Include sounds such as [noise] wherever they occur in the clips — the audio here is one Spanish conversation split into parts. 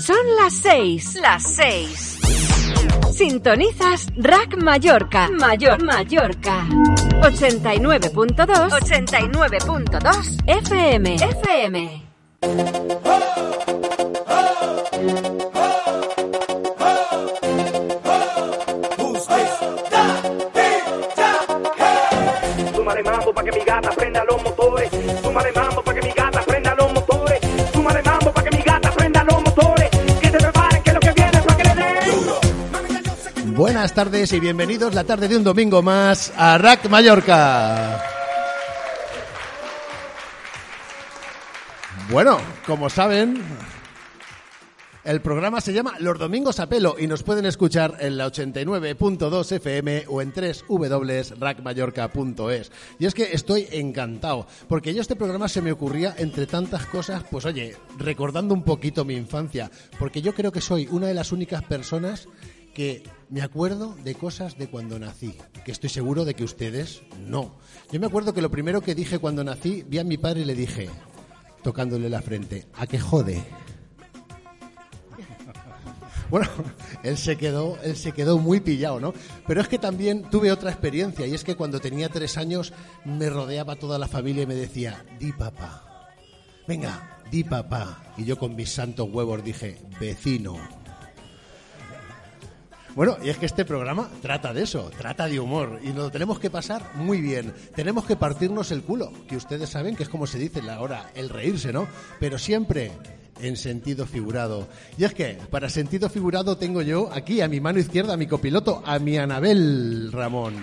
Son las seis, las seis. Sintonizas Rack Mallorca, Mayor Mallorca. 89.2, 89.2 FM, FM. Súmale mambo pa' que mi gata prenda los Buenas tardes y bienvenidos la tarde de un domingo más a Rack Mallorca. Bueno, como saben, el programa se llama Los Domingos a Pelo y nos pueden escuchar en la 89.2 FM o en www.rackmallorca.es. Y es que estoy encantado, porque yo este programa se me ocurría entre tantas cosas, pues oye, recordando un poquito mi infancia, porque yo creo que soy una de las únicas personas que me acuerdo de cosas de cuando nací, que estoy seguro de que ustedes no. Yo me acuerdo que lo primero que dije cuando nací, vi a mi padre y le dije, tocándole la frente, ¿a qué jode? [laughs] Bueno, él se quedó, él se quedó muy pillado, ¿no? Pero es que también tuve otra experiencia y es que cuando tenía tres años me rodeaba toda la familia y me decía, di papá, venga, di papá. Y yo con mis santos huevos dije, vecino. Bueno, y es que este programa trata de eso, trata de humor, y nos lo tenemos que pasar muy bien. Tenemos que partirnos el culo, que ustedes saben que es como se dice ahora, el reírse, ¿no? Pero siempre en sentido figurado. Y es que, para sentido figurado, tengo yo aquí a mi mano izquierda a mi copiloto, a mi Anabel Ramón.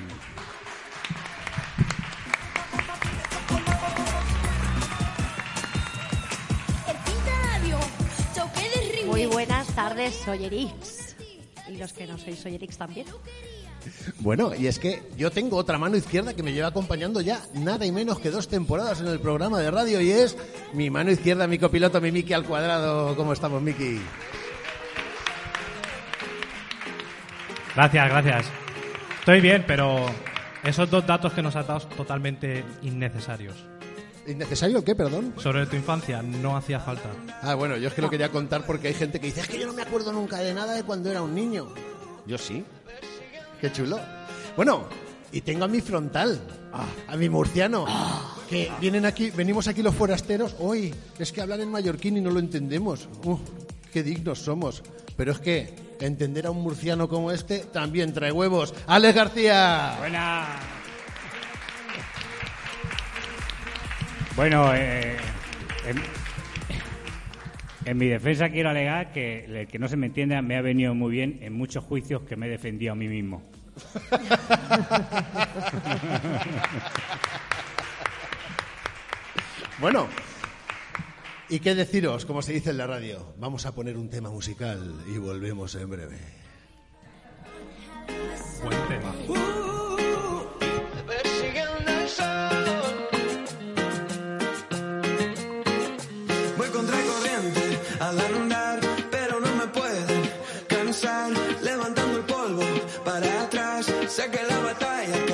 Muy buenas tardes, Soyerix. Y los que no sois Soyerix también. Bueno, y es que yo tengo otra mano izquierda que me lleva acompañando ya nada y menos que dos temporadas en el programa de radio y es mi mano izquierda, mi copiloto, mi Miki al cuadrado. ¿Cómo estamos, Miki? Gracias, gracias. Estoy bien, pero esos dos datos que nos has dado son totalmente innecesarios. ¿Innecesario o qué, perdón? Sobre tu infancia, no hacía falta. Ah, bueno, yo es que lo quería contar porque hay gente que dice, es que yo no me acuerdo nunca de nada de cuando era un niño. Yo sí. Qué chulo. Bueno, y tengo a mi frontal, a mi murciano, que vienen aquí, venimos aquí los forasteros. Hoy es que hablan en mallorquín y no lo entendemos. Uf, qué dignos somos. Pero es que entender a un murciano como este también trae huevos. Alex García. Buena. Bueno, eh, en, en mi defensa quiero alegar que el que no se me entienda me ha venido muy bien en muchos juicios que me he defendido a mí mismo. [laughs] Bueno, ¿y qué deciros? Como se dice en la radio, vamos a poner un tema musical y volvemos en breve. Buen tema. Voy al andar, pero no me pueden cansar. Levantando el polvo para atrás, sé que la batalla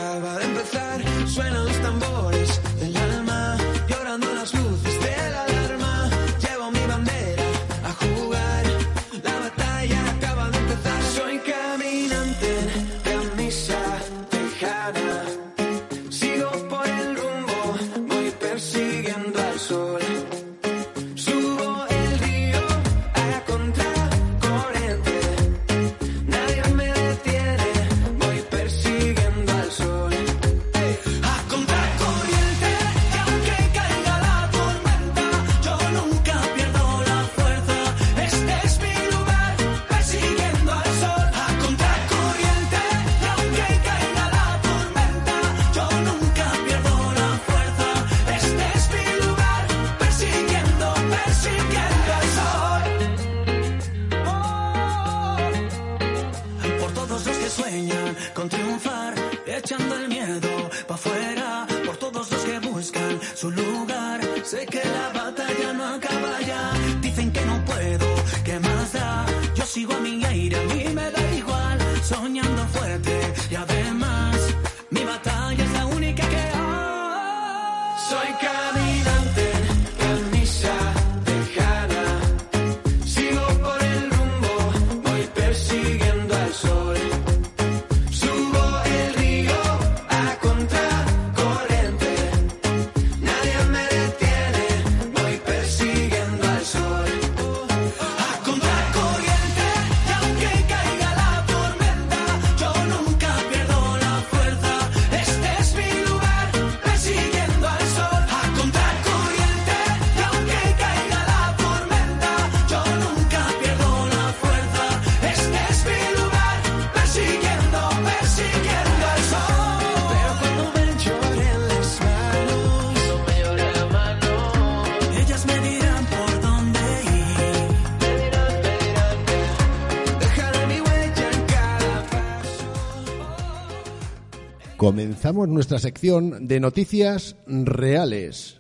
Comenzamos nuestra sección de noticias reales.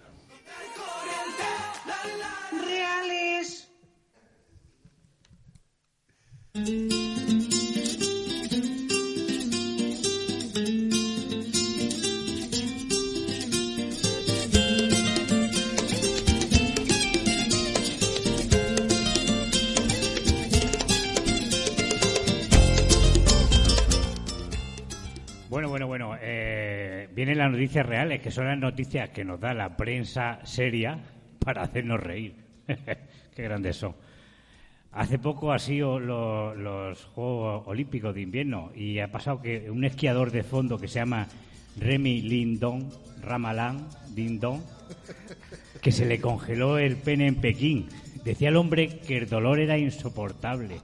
Reales. Vienen las noticias reales, que son las noticias que nos da la prensa seria para hacernos reír. [laughs] Qué grandes son. Hace poco ha sido lo- los Juegos Olímpicos de Invierno y ha pasado que un esquiador de fondo que se llama Remy Lindon, Ramalan Dindon, que se le congeló el pene en Pekín. Decía el hombre que el dolor era insoportable.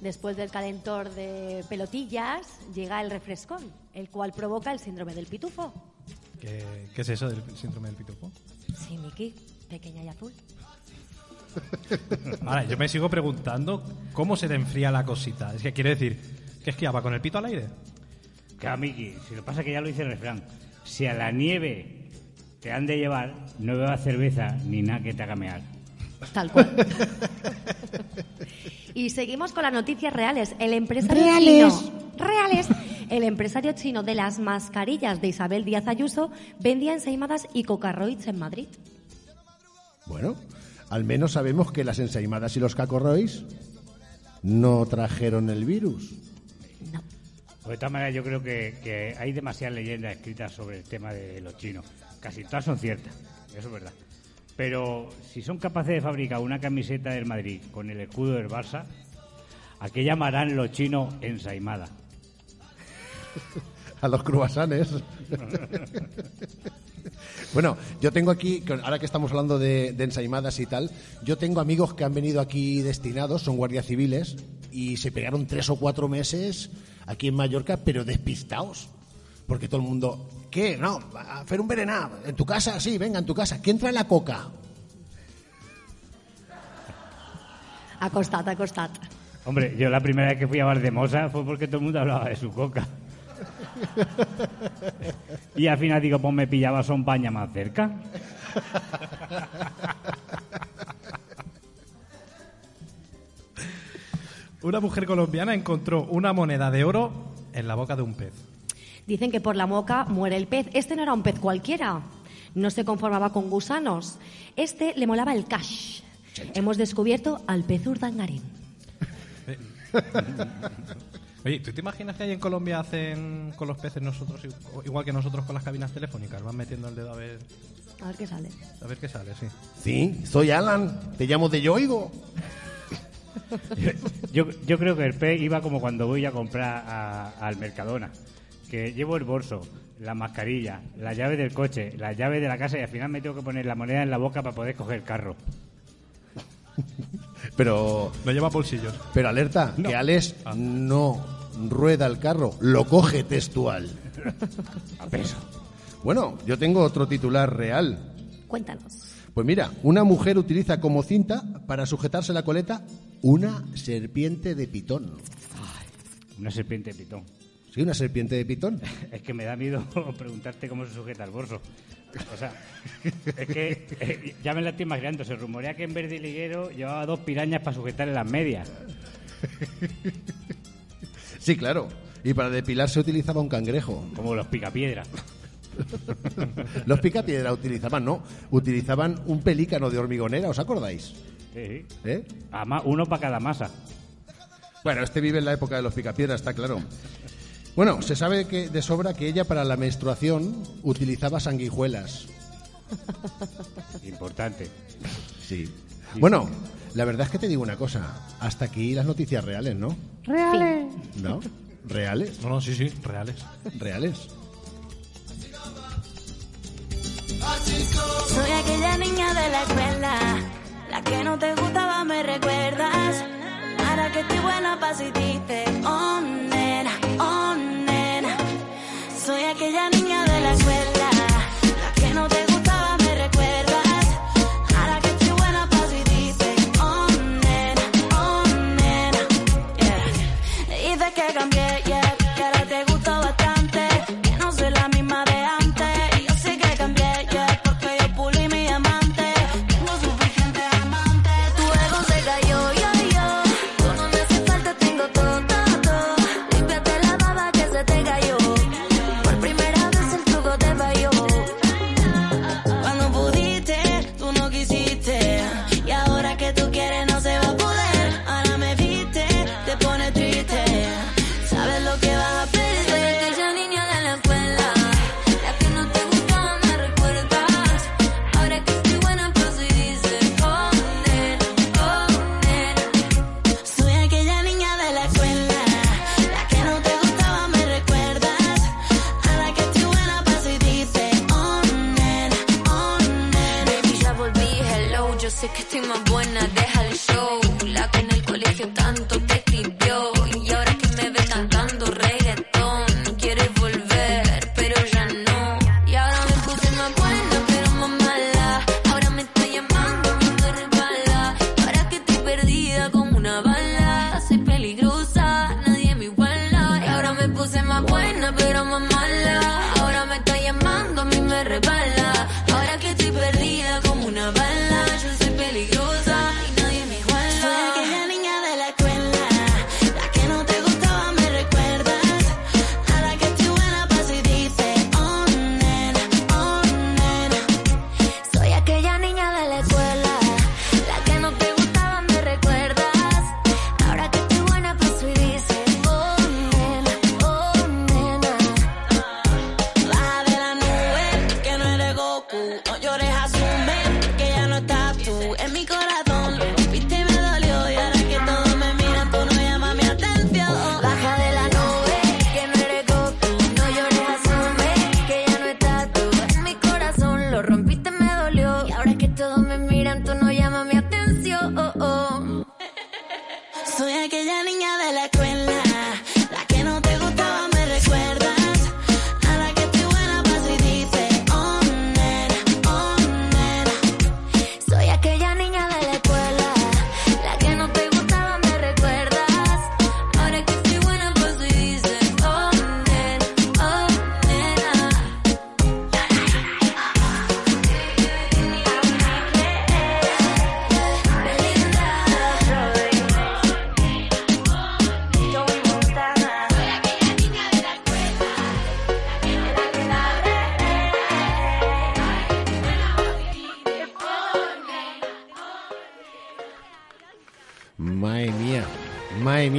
Después del calentor de pelotillas llega el refrescón, el cual provoca el síndrome del pitufo. ¿Qué, qué es eso del síndrome del pitufo? Sí, Miki, pequeña y azul. Ahora, yo me sigo preguntando cómo se te enfría la cosita. Es que quiere decir que esquiaba con el pito al aire. Que Miki, si lo pasa que ya lo dice el refrán, si a la nieve te han de llevar, no bebas cerveza ni nada que te haga mear. Tal cual. y seguimos con las noticias reales. El empresario Reales. chino. Reales. El empresario chino de las mascarillas de Isabel Díaz Ayuso vendía ensaimadas y cocarroids en Madrid. Bueno, al menos sabemos que las ensaimadas y los cacorrois no trajeron el virus. No. Pues de todas maneras, yo creo que, que hay demasiadas leyendas escritas sobre el tema de los chinos. Casi todas son ciertas, eso es verdad. Pero si son capaces de fabricar una camiseta del Madrid con el escudo del Barça, ¿a qué llamarán los chinos ensaimada? [laughs] A los cruasanes. [laughs] bueno, yo tengo aquí, ahora que estamos hablando de, de ensaimadas y tal, yo tengo amigos que han venido aquí destinados, son guardias civiles, y se pegaron tres o cuatro meses aquí en Mallorca, pero despistados. Porque todo el mundo, ¿qué? No, a hacer un berená. ¿En tu casa? Sí, venga, en tu casa. ¿Quién trae la coca? Acostat, acostat. Hombre, yo la primera vez que fui a Valdemosa fue porque todo el mundo hablaba de su coca. Y al final digo, pues me pillaba son paña más cerca. Una mujer colombiana encontró una moneda de oro en la boca de un pez. Dicen que por la moca muere el pez. Este no era un pez cualquiera. No se conformaba con gusanos. Este le molaba el cash. Hemos descubierto al pez urdangarín. [laughs] Oye, ¿tú te imaginas que ahí en Colombia hacen con los peces nosotros igual que nosotros con las cabinas telefónicas? Van metiendo el dedo a ver, A ver qué sale. a ver qué sale, sí. Sí, soy Alan, te llamo de Yoigo. [laughs] Yo, yo creo que el pez iba como cuando voy a comprar a- al Mercadona, que llevo el bolso, la mascarilla, la llave del coche, la llave de la casa y al final me tengo que poner la moneda en la boca para poder coger el carro. Pero, No lleva bolsillos. pero alerta, que Alex no rueda el carro, lo coge textual. [laughs] A peso. Bueno, yo tengo otro titular real. Cuéntanos. Pues mira, una mujer utiliza como cinta para sujetarse la coleta una serpiente de pitón. Una serpiente de pitón. ¿Sí, una serpiente de pitón? [laughs] Es que me da miedo [laughs] preguntarte cómo se sujeta el bolso. O sea, es que eh, ya me la estoy imaginando. Se rumorea que en vez de liguero llevaba dos pirañas para sujetarle las medias. Sí, claro. Y para depilarse utilizaba un cangrejo. Como los picapiedras. [laughs] Los picapiedra utilizaban, no, utilizaban un pelícano de hormigonera, ¿os acordáis? Sí. ¿Eh? Uno para cada masa. Bueno, este vive en la época de los picapiedra, está claro. Bueno, se sabe que de sobra que ella para la menstruación utilizaba sanguijuelas. Importante. Sí. Bueno, la verdad es que te digo una cosa. Hasta aquí las noticias reales, ¿no? Reales. ¿No? ¿Reales? No, no, sí, sí, reales. ¿Reales? Soy aquella niña de la escuela, la que no te gustaba, me recuerdas. Ahora que estoy buena, pa' si dices, oh nena, oh nena. Soy aquella niña de la escuela, la que no te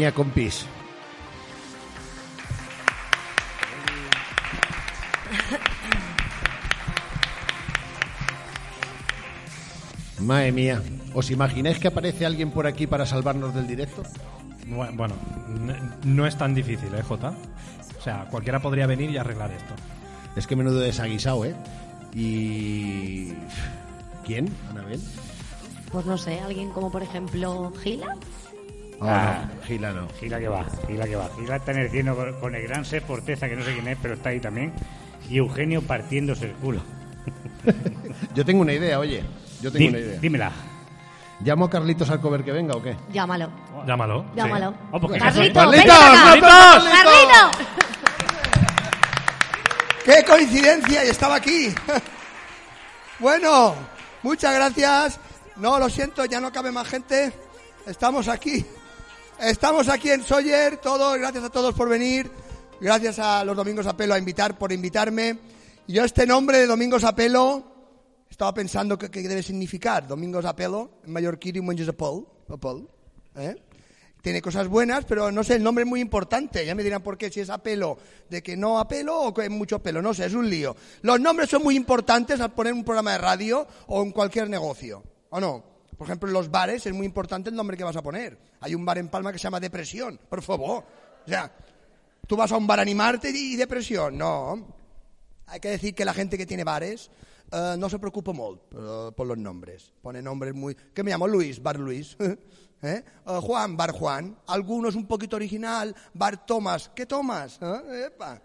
mía, compis. Madre mía, ¿os imagináis que aparece alguien por aquí para salvarnos del directo? Bu- Bueno, no es tan difícil, ¿eh, Jota? O sea, cualquiera podría venir y arreglar esto. Es que menudo desaguisado, ¿eh? Y... ¿Quién? Anabel. Pues no sé, alguien como por ejemplo Gila. Ah. no, Gila no. Gila que va, Gila que va. Gila está en el cielo con, con el gran Sef Porteza, que no sé quién es, pero está ahí también. Y Eugenio partiéndose el culo. [laughs] Yo tengo una idea, oye. Yo tengo Di- una idea. dímela. ¿Llamo a Carlitos Alcover que venga o qué? Llámalo, Llámalo. llámalo. Oh, Carlito, ¡Carlitos! acá. ¡Carlitos! ¡Carlito! [laughs] ¡Qué coincidencia! Y estaba aquí. [laughs] bueno, muchas gracias. No, lo siento, ya no cabe más gente. Estamos aquí. Estamos aquí en Sawyer, todos. Gracias a todos por venir. Gracias a los domingos a pelo a invitar por invitarme. yo este nombre de Domingos Apelo estaba pensando qué debe significar. Domingos Apelo, en mallorquí y monges Apol, Apol, ¿eh? Tiene cosas buenas, pero no sé, el nombre es muy importante. Ya me dirán por qué, si es apelo, de que no apelo o que es mucho pelo. No sé, es un lío. Los nombres son muy importantes al poner un programa de radio o en cualquier negocio. ¿O no? Por ejemplo, en los bares es muy importante el nombre que vas a poner. Hay un bar en Palma que se llama Depresión, por favor. O sea, tú vas a un bar a animarte y depresión. No. Hay que decir que la gente que tiene bares eh, no se preocupa eh, por los nombres. Pone nombres muy... ¿Qué me llamo? Luis, Bar Luis. [laughs] ¿Eh? Eh, Juan, Bar Juan. Algunos un poquito original. Bar Tomás. ¿Qué Tomás? Epa.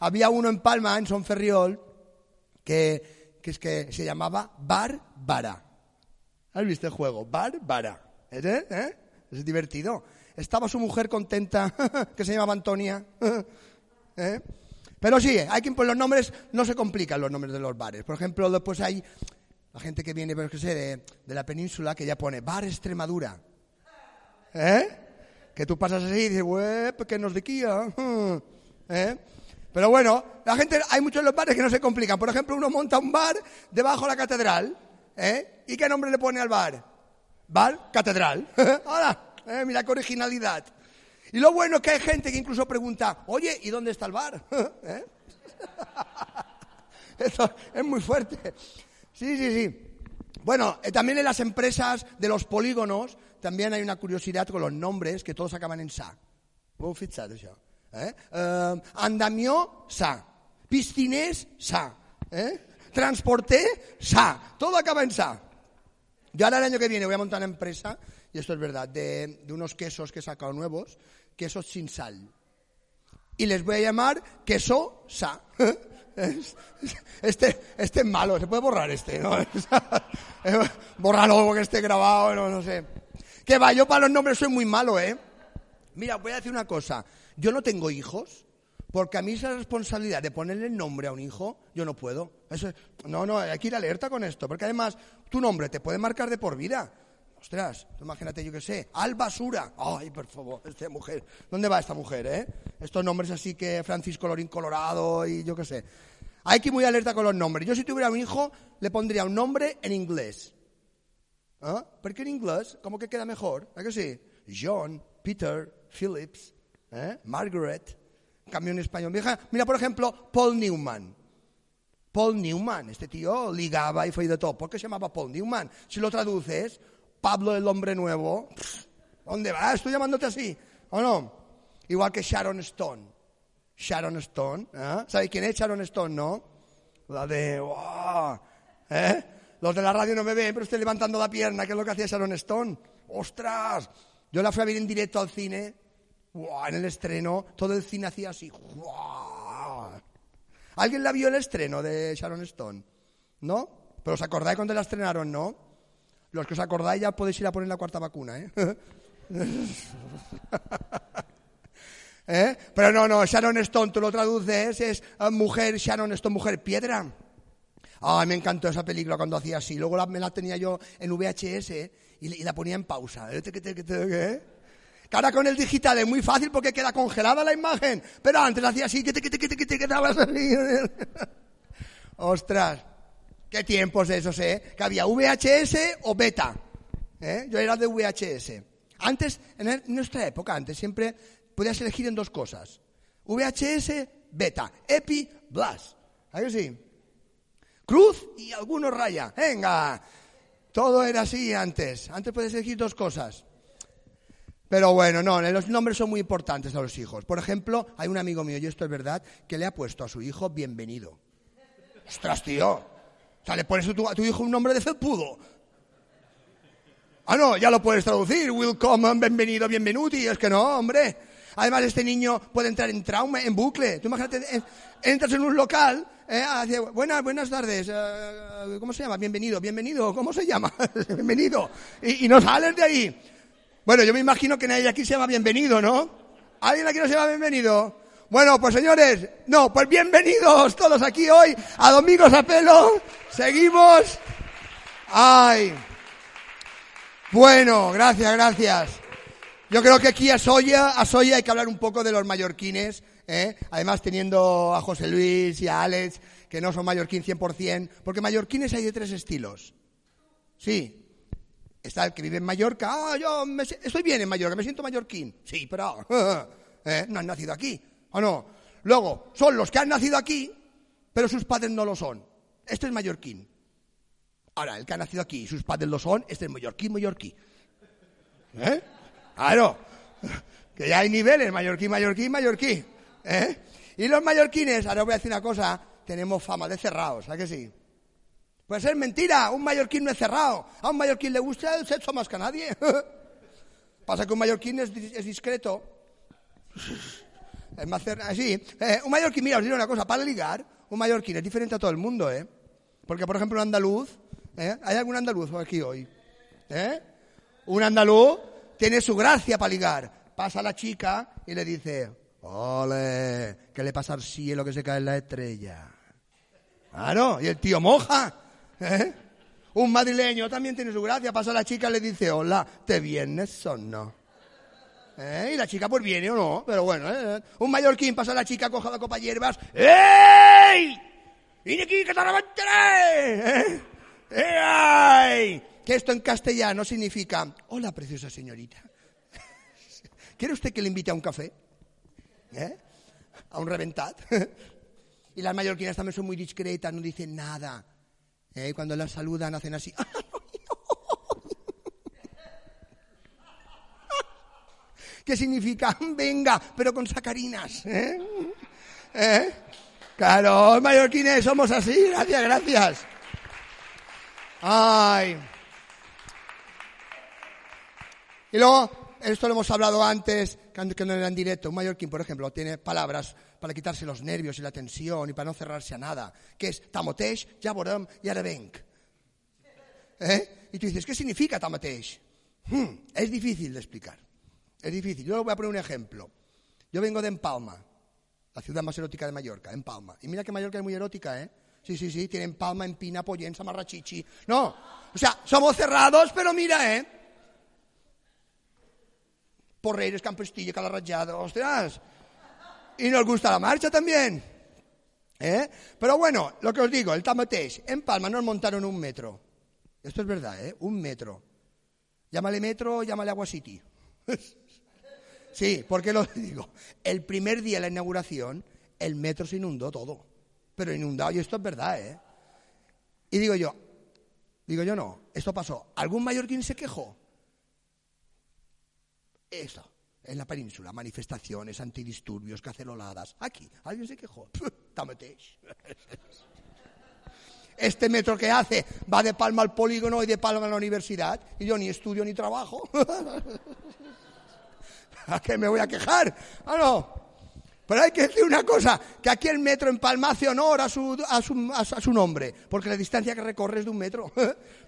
Había uno en Palma, en Son Ferriol, que, es que se llamaba Bar Vara. ¿Has visto el juego? Bar Vara. ¿Eh? ¿Eh? Es divertido. Estaba su mujer contenta, [laughs] que se llamaba Antonia. [laughs] ¿Eh? Pero sí, hay que pues los nombres no se complican los nombres de los bares. Por ejemplo, después hay la gente que viene, pues, que sé, de, de la península que ya pone Bar Extremadura. ¿Eh? Que tú pasas así y dices, "Uep, que nos de Kia". [laughs] ¿Eh? Pero bueno, la gente, hay muchos en los bares que no se complican. Por ejemplo, uno monta un bar debajo de la catedral. ¿Eh? ¿Y qué nombre le pone al bar? Bar Catedral. [laughs] Ahora, ¿eh? mira qué originalidad. Y lo bueno es que hay gente que incluso pregunta, oye, ¿y dónde está el bar? [laughs] ¿Eh? [laughs] Esto es muy fuerte. Sí, sí, sí. Bueno, eh, también en las empresas de los polígonos también hay una curiosidad con los nombres que todos acaban en sa. Heu fixat, això? Eh? Eh, andamió, sa. Pisciners, sa. Eh? Transporter, sa. Todo acaba en sa. Yo ahora el año que viene voy a montar una empresa, y esto es verdad, de, unos quesos que he sacado nuevos, quesos sin sal. Y les voy a llamar queso sa. [laughs] Es- Este, este es malo, se puede borrar este, ¿no? [laughs] [laughs] Bórralo porque esté grabado, no, no sé. Que va, yo para los nombres soy muy malo, ¿eh? Mira, voy a decir una cosa. Yo no tengo hijos, porque a mí esa responsabilidad de ponerle nombre a un hijo, yo no puedo. Eso es- no, no, hay que ir alerta con esto, porque además tu nombre te puede marcar de por vida. Ostras, imagínate, yo qué sé, Al Basura. Ay, por favor, esta mujer. ¿Dónde va esta mujer, eh? Estos nombres así que Francisco Lorín Colorado y yo qué sé. Hay que ir muy alerta con los nombres. Yo si tuviera un hijo, le pondría un nombre en inglés. ¿Ah? Porque en inglés, como que queda mejor, ¿a que sí? John, Peter, Phillips, ¿eh? Margaret. En español. Mira, por ejemplo, Paul Newman. Paul Newman, este tío ligaba y fue de todo. ¿Por qué se llamaba Paul Newman? Si lo traduces, Pablo el hombre nuevo, ¿dónde vas? Estoy llamándote así, ¿o no? Igual que Sharon Stone. Sharon Stone, ¿eh? ¿sabes quién es Sharon Stone, no? La de, ¡guau! ¿eh? Los de la radio no me ven, pero estoy levantando la pierna, que es lo que hacía Sharon Stone. ¡Ostras! Yo la fui a ver en directo al cine, ¡guau! en el estreno, todo el cine hacía así. ¿Alguien la vio el estreno de Sharon Stone? ¿No? ¿Pero os acordáis cuando la estrenaron, no? Los que os acordáis ya podéis ir a poner la cuarta vacuna, ¿eh? [laughs] ¿Eh? Pero no, no, Sharon Stone, tú lo traduces, es eh, mujer, Sharon Stone, mujer piedra. Ay, me encantó esa película cuando hacía así. Luego la- me la tenía yo en VHS y, la ponía en pausa. ¿Eh? Que ahora con el digital es muy fácil porque queda congelada la imagen. Pero antes hacía así, que te, que te, que te, te así. [laughs] Ostras, qué tiempos esos, ¿eh? Que había VHS o beta. ¿eh? Yo era de VHS. Antes, en nuestra época, antes siempre podías elegir en dos cosas. VHS, beta. Epi, Blast. ¿A que sí? Cruz y algunos raya. Venga. Todo era así antes. Antes puedes elegir dos cosas. Pero bueno, no, los nombres son muy importantes a los hijos. Por ejemplo, hay un amigo mío, y esto es verdad, que le ha puesto a su hijo bienvenido. Ostras, tío. O sea, le pones a tu, hijo un nombre de felpudo. Ah, no, ya lo puedes traducir. Welcome, bienvenido, bienvenuti. Es que no, hombre. Además, este niño puede entrar en trauma, en bucle. Tú imagínate, entras en un local, eh, hace, buenas, buenas tardes, eh, ¿cómo se llama? Bienvenido, bienvenido, ¿cómo se llama? [laughs] bienvenido. Y no sales de ahí. Bueno, yo me imagino que nadie aquí se llama bienvenido, ¿no? ¿Alguien aquí no se llama bienvenido? Bueno, pues señores, no, pues bienvenidos todos aquí hoy a Domingos a Pelo. Seguimos. Ay. Bueno, gracias, gracias. Yo creo que aquí a Soya, a Soya hay que hablar un poco de los mallorquines ¿eh? Además teniendo a José Luis y a Alex, que no son mallorquín 100%, porque mallorquines hay de tres estilos. Sí. Está el que vive en Mallorca, ah, yo me estoy bien en Mallorca, me siento mallorquín. Sí, pero [laughs] ¿eh? no han nacido aquí, ¿o no? Luego, son los que han nacido aquí, pero sus padres no lo son. Este es mallorquín. Ahora, el que ha nacido aquí y sus padres lo son, este es mallorquín, mallorquí. ¿Eh? Claro. [laughs] Que ya hay niveles, mallorquín, mallorquín, mallorquí. ¿Eh? Y los mallorquines, ahora voy a decir una cosa, tenemos fama de cerrados, ¿a que sí? Puede ser mentira, un mallorquín no es cerrado. A un mallorquín le gusta el sexo más que a nadie. [laughs] Pasa que un mallorquín es, es discreto. [laughs] Es más cerrado. Sí, eh, un mallorquín, mira, os diré una cosa, para ligar, un mallorquín es diferente a todo el mundo, ¿eh? Porque, por ejemplo, un andaluz, ¿eh? ¿Hay algún andaluz aquí hoy? ¿Eh? Un andaluz tiene su gracia para ligar. Pasa la chica y le dice, ole, ¿qué le pasa al cielo que se cae en la estrella? Claro, y el tío moja. ¿Eh? Un madrileño también tiene su gracia. Pasa la chica y le dice, hola, ¿te vienes o no? ¿Eh? Y la chica pues viene o no, pero bueno. ¿eh? Un mallorquín pasa la chica, coja la copa hierbas. ¡Ey! ¡Vine aquí que te! ¿Eh? ¡Eh, ay! Que esto en castellano significa, hola preciosa señorita. [laughs] ¿Quiere usted que le invite a un café? A un reventat. [laughs] Y las mallorquinas también son muy discretas, no dicen nada. ¿Eh? Cuando las saludan hacen así. [laughs] ¿Qué significa? [laughs] Venga, pero con sacarinas. ¿eh? ¿Eh? Claro, mallorquines somos así. Gracias, gracias. Ay. Y luego, esto lo hemos hablado antes, que no era en directo. Un mallorquín, por ejemplo, tiene palabras para quitarse los nervios y la tensión y para no cerrarse a nada, que es tamoteix, ja veurem i ara venc. ¿Eh? Y tú dices, ¿qué significa tamateix? Hmm, es difícil de explicar. Es difícil. Yo voy a poner un ejemplo. Yo vengo de Empalma, la ciudad más erótica de Mallorca, Empalma. Y mira que Mallorca es muy erótica, ¿eh? Sí, sí, sí, tiene Empalma, Empina, Pollensa, Marrachichi. No, o sea, somos cerrados, pero mira, ¿eh? Porreres, Campestillo, Calarrayado, ostras. Y nos gusta la marcha también. ¿Eh? Pero bueno, lo que os digo, el tamateix, en Palma nos montaron un metro. Esto es verdad, ¿eh? Un metro. Llámale metro, llámale Agua City. [laughs] sí, porque lo digo. El primer día de la inauguración, el metro se inundó todo. Pero inundado, y esto es verdad, ¿eh? Y digo yo, digo yo no, esto pasó. ¿Algún mallorquín se quejó? Esto, en la península, manifestaciones, antidisturbios, caceroladas. Aquí, ¿alguien se quejó? [laughs] Tamateix. [laughs] Este metro que hace va de Palma al polígono y de Palma a la universidad y yo ni estudio ni trabajo. [laughs] ¿A qué me voy a quejar? Ah, no. Pero hay que decir una cosa, que aquí el metro en Palma hace honor a su, a su, a su nombre, porque la distancia que recorre es de un metro.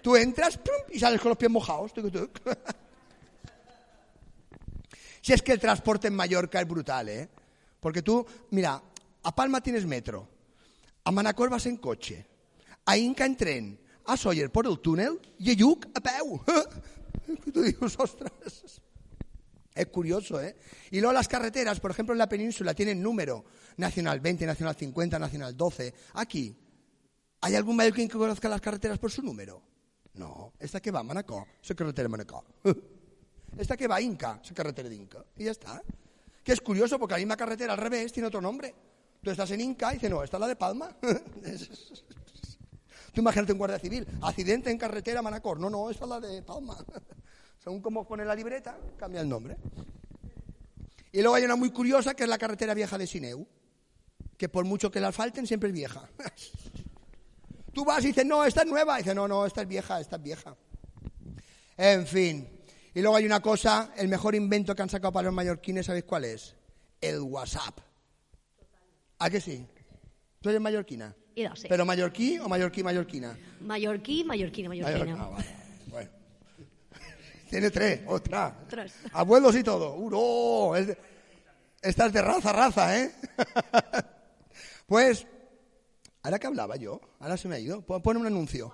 Tú entras y sales con los pies mojados. Si es que el transporte en Mallorca es brutal, ¿eh? Porque tú, mira, a Palma tienes metro, a Manacor vas en coche, a Inca en tren, a Sóller por el túnel i a Lluc a peu. Y [laughs] tú dices, ostras. Es curioso, ¿eh? Y luego las carreteras, por ejemplo, en la península tienen número. Nacional 20, Nacional 50, Nacional 12. Aquí, ¿hay algún mallorquín que conozca las carreteras por su número? No. Esta que va Manacor, es carretera Manacor. [laughs] Esta que va a Inca, es carretera de Inca. Y ya está. Que es curioso porque la misma carretera al revés tiene otro nombre. Tú estás en Inca y dices, no, esta es la de Palma. [laughs] Tú imagínate un guardia civil, accidente en carretera Manacor. No, no, esta es la de Palma. [laughs] Según cómo pone la libreta, cambia el nombre. Y luego hay una muy curiosa que es la carretera vieja de Sineu, que por mucho que la asfalten siempre es vieja. [laughs] Tú vas y dices, no, esta es nueva. Y no, no, esta es vieja, esta es vieja. En fin. Y luego hay una cosa, el mejor invento que han sacado para los mallorquines, ¿sabéis cuál es? El WhatsApp. ¿A que sí? ¿Tú eres mallorquina? Y no sé. ¿Pero mallorquí o mallorquí, mallorquina? Mallorquí, mallorquina, mallorquina. Ah, vale. Bueno. [laughs] Tiene tres, otra. Tres. Abuelos y todo. ¡Uro! Es de- Esta es de raza, raza, ¿eh? [laughs] pues, ahora que hablaba yo, ahora se me ha ido. Pon un anuncio.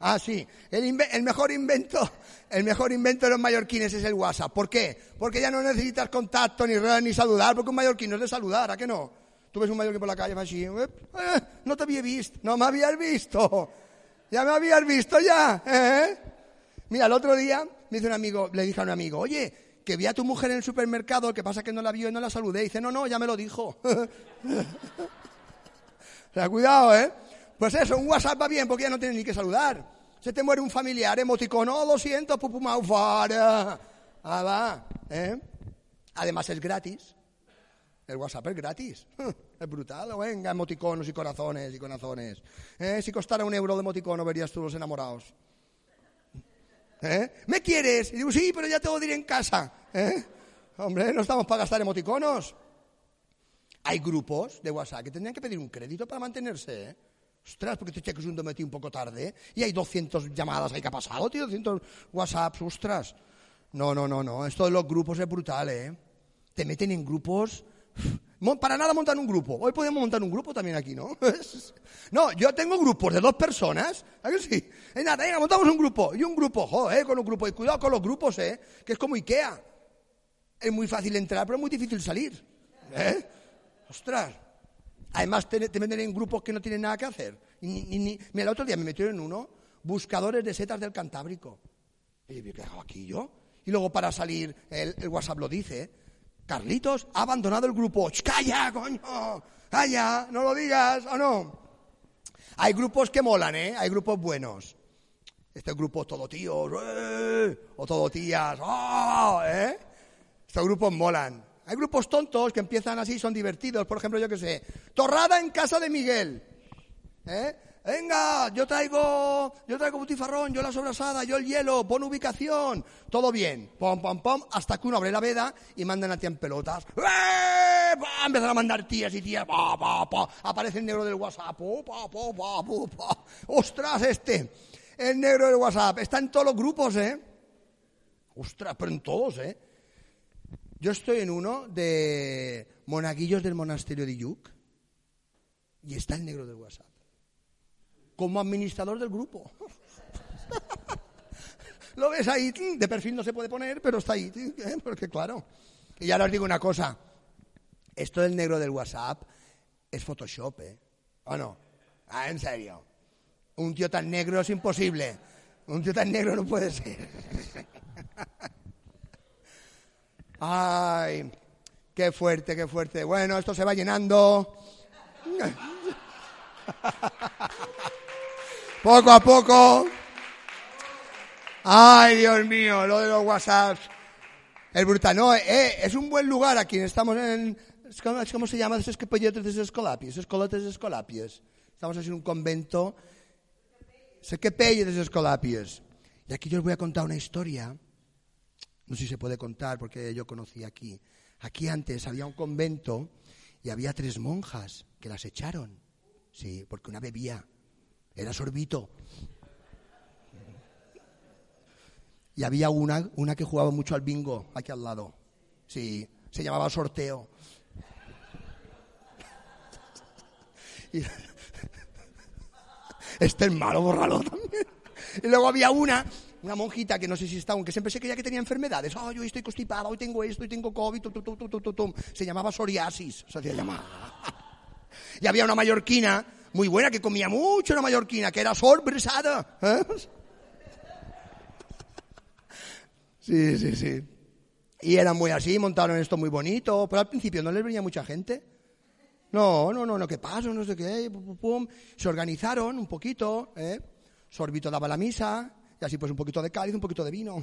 Ah, sí. El, el mejor invento, [laughs] el mejor invento de los mallorquines es el WhatsApp. ¿Por qué? Porque ya no necesitas contacto ni redes ni saludar, porque un mallorquín no es de saludar, ¿a qué no? Tú ves un mallorquín por la calle, va así, "Ep, eh, no te había visto, no me habías visto, ya me habías visto ya, ¿eh? Mira, el otro día me dice un amigo, le dije a un amigo, oye, que vi a tu mujer en el supermercado, que pasa que no la vio y no la saludé. Y dice, no, no, ya me lo dijo. [laughs] O sea, cuidado, ¿eh? Pues eso, un WhatsApp va bien porque ya no tienes ni que saludar. Se te muere un familiar, emoticono, lo siento, pupu maufara. Ah, va, ¿eh? Además es gratis. El WhatsApp es gratis. [laughs] Es brutal. Venga, emoticonos y corazones y corazones. ¿Eh? Si costara un euro de emoticono verías tú los enamorados. ¿Eh? ¿Me quieres? Y digo, sí, pero ya tengo que ir en casa. ¿Eh? Hombre, no estamos para gastar emoticonos. Hay grupos de WhatsApp que tendrían que pedir un crédito para mantenerse, ¿eh? Ostras, porque te cheques un dometí un poco tarde, ¿eh? Y hay 200 llamadas ahí que ha pasado, tío, 200 WhatsApps, ostras. No, no, no, no, esto de los grupos es brutal, ¿eh? Te meten en grupos... Para nada montan un grupo. Hoy podemos montar un grupo también aquí, ¿no? [laughs] No, yo tengo grupos de dos personas. ¿A que sí? Eh, nada, venga, montamos un grupo. Y un grupo, joder, con un grupo. Y cuidado con los grupos, ¿eh? Que es como Ikea. Es muy fácil entrar, pero es muy difícil salir. ¿Eh? Ostras. Además, te, te meten en grupos que no tienen nada que hacer. Ni- ni- Mira, el otro día me metieron en uno, buscadores de setas del Cantábrico. Y yo, ¿qué hago aquí yo? Y luego para salir, el, el WhatsApp lo dice, Carlitos ha abandonado el grupo. ¡Ch, ¡Calla, coño! ¡Calla! No lo digas, ¿o no? Hay grupos que molan, ¿eh? Hay grupos buenos. Este grupo todo tíos, ¡eh! o todo tías, ¡oh! ¿eh? Estos grupos molan. Hay grupos tontos que empiezan así, son divertidos. Por ejemplo, yo qué sé, Torrada en casa de Miguel. ¿Eh? Venga, yo traigo, yo traigo butifarrón, yo la sobrasada, yo el hielo, pon ubicación, todo bien, pom, pom, pom, hasta que uno abre la veda y mandan a tía en pelotas. ¡Eh! Empiezan a mandar tías y tías, pa, pa, pa. aparece el negro del WhatsApp, pa. ostras este, el negro del WhatsApp, está en todos los grupos, ¿eh? Ostras, pero en todos, ¿eh? Yo estoy en uno de monaguillos del monasterio de Yuc y está el negro del WhatsApp. Como administrador del grupo. [laughs] Lo ves ahí, de perfil no se puede poner, pero está ahí, ¿eh? porque claro. Y ya os digo una cosa, esto del negro del WhatsApp es Photoshop, ¿eh? ¿O no? Ah, en serio. Un tío tan negro es imposible. Un tío tan negro no puede ser. [laughs] Ay, qué fuerte, qué fuerte. Bueno, esto se va llenando. [laughs] Poco a poco. Ay, Dios mío, lo de los WhatsApps. Es brutal. No, eh, es un buen lugar aquí. Estamos en... ¿Cómo, se llama? Esos de Escolapios. Escolotes de Escolapios. Estamos en un convento. Sé que de Escolapios. Y aquí yo os voy a contar una historia. No sé si se puede contar porque yo conocí aquí. Aquí antes había un convento y había tres monjas que las echaron. Sí, porque una bebía. Era sorbito. Y había una, una que jugaba mucho al bingo aquí al lado. Sí, se llamaba sorteo. [laughs] Y- [laughs] este es malo, bórralo también. Y luego había una, una monjita que no sé si está, aunque siempre se creía que tenía enfermedades. Oh, yo estoy constipada, hoy tengo esto, hoy tengo COVID, tu, tu, tu, tu, tu, tu, tu. Se llamaba psoriasis, se hacía llamar. [laughs] Y había una mallorquina muy buena que comía mucho, una mallorquina, que era sorpresada. ¿eh? [laughs] Sí, sí, sí. Y eran muy así, montaron esto muy bonito, pero al principio no les venía mucha gente. No, no, no, no, ¿qué pasa? No sé qué, pum, pum, pum. Se organizaron un poquito, ¿eh? Sorbito daba la misa, y así pues un poquito de cáliz, un poquito de vino. [laughs]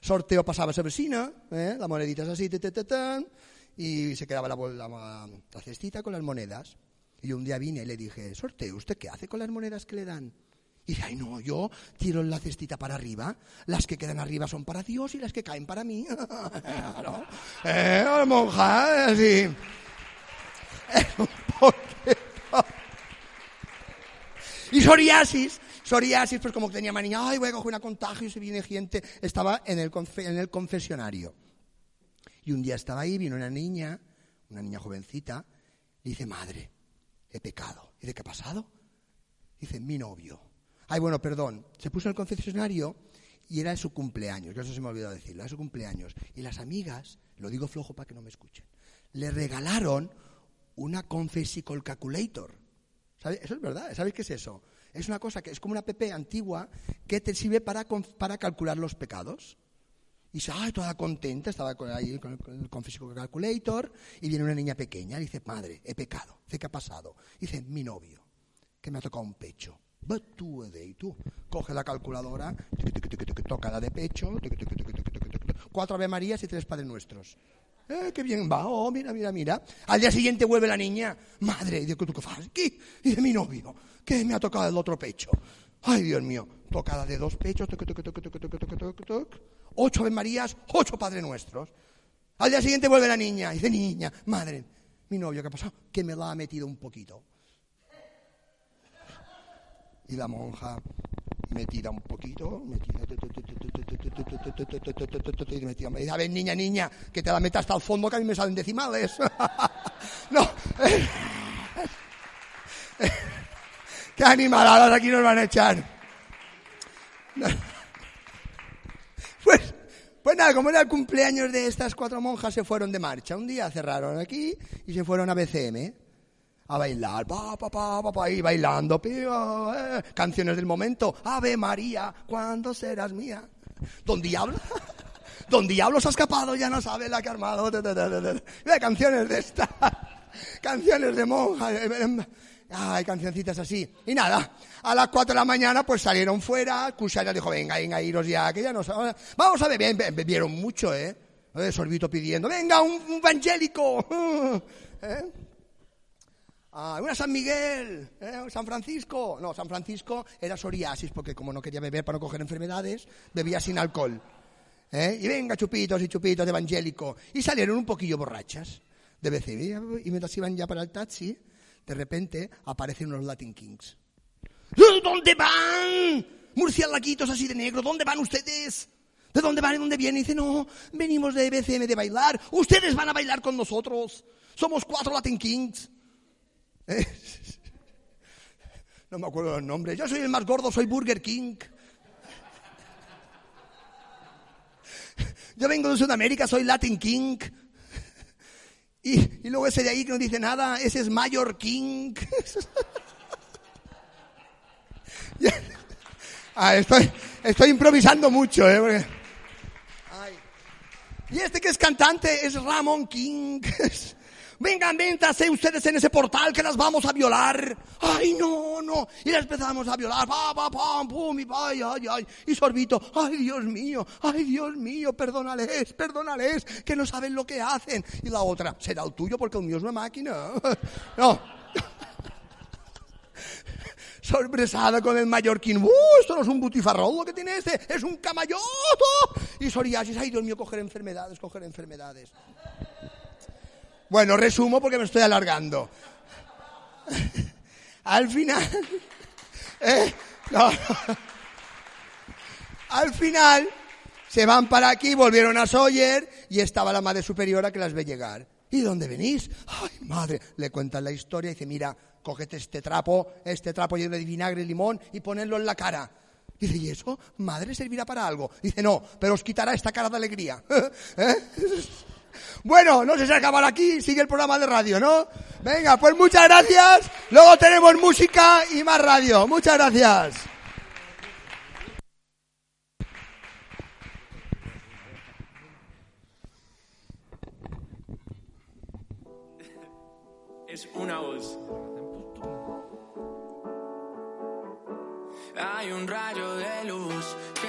Sorteo pasaba esa vecina, ¿eh? así, te, te, te, tan, y se quedaba la, la, la cestita con las monedas. Y un día vine y le dije, sorteo, ¿usted qué hace con las monedas que le dan? Y dice, ay no, yo tiro la cestita para arriba, las que quedan arriba son para Dios y las que caen para mí. [laughs] Eh, la monja, así. [laughs] Un poquito. Y psoriasis, psoriasis, pues como que tenía manía, ay, voy a coger una contagio y se viene gente. Estaba en el, en el confesionario. Y un día estaba ahí, vino una niña, una niña jovencita, y dice, madre, he pecado. ¿Y de qué ha pasado? Dice, mi novio. Ay, bueno, perdón. Se puso en el concesionario y era su cumpleaños, que eso se me ha decirlo, era su cumpleaños. Y las amigas, lo digo flojo para que no me escuchen, le regalaron una Confesical Calculator. ¿Sabe? Eso es verdad, ¿sabéis qué es eso? Es una cosa que es como una app antigua que te sirve para, para calcular los pecados. Y dice, ay, toda contenta, estaba ahí con el, con el Confesical Calculator, y viene una niña pequeña y dice, madre, he pecado. Dice, ¿qué ha pasado? Dice, mi novio, que me ha tocado un pecho. Va tú, y tú. Coge la calculadora, toca la de pecho, cuatro Ave Marías y tres Padres Nuestros. Eh, qué bien va, oh, mira, mira, mira. Al día siguiente vuelve la niña. Madre, dice, ¿tú qué haces aquí? Dice, mi novio, que me ha tocado el otro pecho. Ay, Dios mío, tocada de dos pechos, toc, toc, toc, toc, toc, toc, toc, toc, ocho Ave Marías, ocho Padres Nuestros. Al día siguiente vuelve la niña. Dice, niña, madre, mi novio, ¿qué ha pasado? Que me la ha metido un poquito. Y la monja me tira un poquito, me tira, y me tira, me dice, a ver, niña, niña, que te la meta hasta el fondo que a mí me salen decimales. no. Qué animaladas aquí nos van a echar. Pues, pues nada, como era el cumpleaños de estas cuatro monjas, se fueron de marcha. Un día cerraron aquí y se fueron a BCM a bailar, pa, pa, pa, pa, pa, y bailando, pío, eh, canciones del momento, Ave María, ¿cuándo serás mía? Don Diablo, [laughs] Don Diablo se ha escapado, ya no sabe la que ha armado. Mira, canciones de estas, [laughs] canciones de monjas, eh, ay, cancioncitas así, y nada, a las cuatro de la mañana pues salieron fuera, Cushaya dijo, venga, venga, iros ya, que ya no vamos a beber, Be- bebieron mucho, eh, Eh, Sorbito pidiendo, venga, un, un evangélico, [laughs] ¿eh? Ah, una San Miguel, ¿eh? San Francisco. No, San Francisco era psoriasis, porque como no quería beber para no coger enfermedades, bebía sin alcohol. ¿eh? Y venga, chupitos y chupitos de evangélico. Y salieron un poquillo borrachas de BCB. Y mientras iban ya para el taxi, de repente aparecen unos Latin Kings. ¿De dónde van? Murciélaguitos así de negro, ¿dónde van ustedes? ¿De dónde van y dónde vienen? Y dice, no, venimos de BCM de bailar. Ustedes van a bailar con nosotros. Somos cuatro Latin Kings. [laughs] No me acuerdo los nombres. Yo soy el más gordo, soy Burger King. Yo vengo de Sudamérica, soy Latin King. Y, y luego ese de ahí que no dice nada, ese es Mayor King. [laughs] Ah, estoy, improvisando mucho, ¿eh? Y este que es cantante es Ramón King. [laughs] Vengan, véntanse ustedes en ese portal que las vamos a violar. Ay, no, no. Y las empezamos a violar. Pa, y Sorbito, ay, Dios mío, ay, Dios mío, perdónales, perdónales, que no saben lo que hacen. Y la otra, será el tuyo porque el mío es una máquina. [laughs] No. [laughs] sorpresada con el mallorquín. ¡Uh, esto no es un butifarrol lo que tiene este! ¡Es un camayoto! Y psoriasis. ¡Ay, Dios mío, coger enfermedades, coger enfermedades! Bueno, resumo porque me estoy alargando. [laughs] Al final... [laughs] eh. Al final se van para aquí, volvieron a Sawyer y estaba la madre superiora que las ve llegar. ¿Y dónde venís? Ay, madre, le cuentan la historia y dice, mira, cógete este trapo, este trapo lleno de vinagre y limón y ponedlo en la cara. Dice, ¿y eso, madre, servirá para algo? Dice, no, pero os quitará esta cara de alegría. [laughs] ¿Eh? Bueno, no sé si acabar aquí, sigue el programa de radio, ¿no? Venga, pues muchas gracias. Luego tenemos música y más radio. Muchas gracias. es una voz. Hay un rayo de luz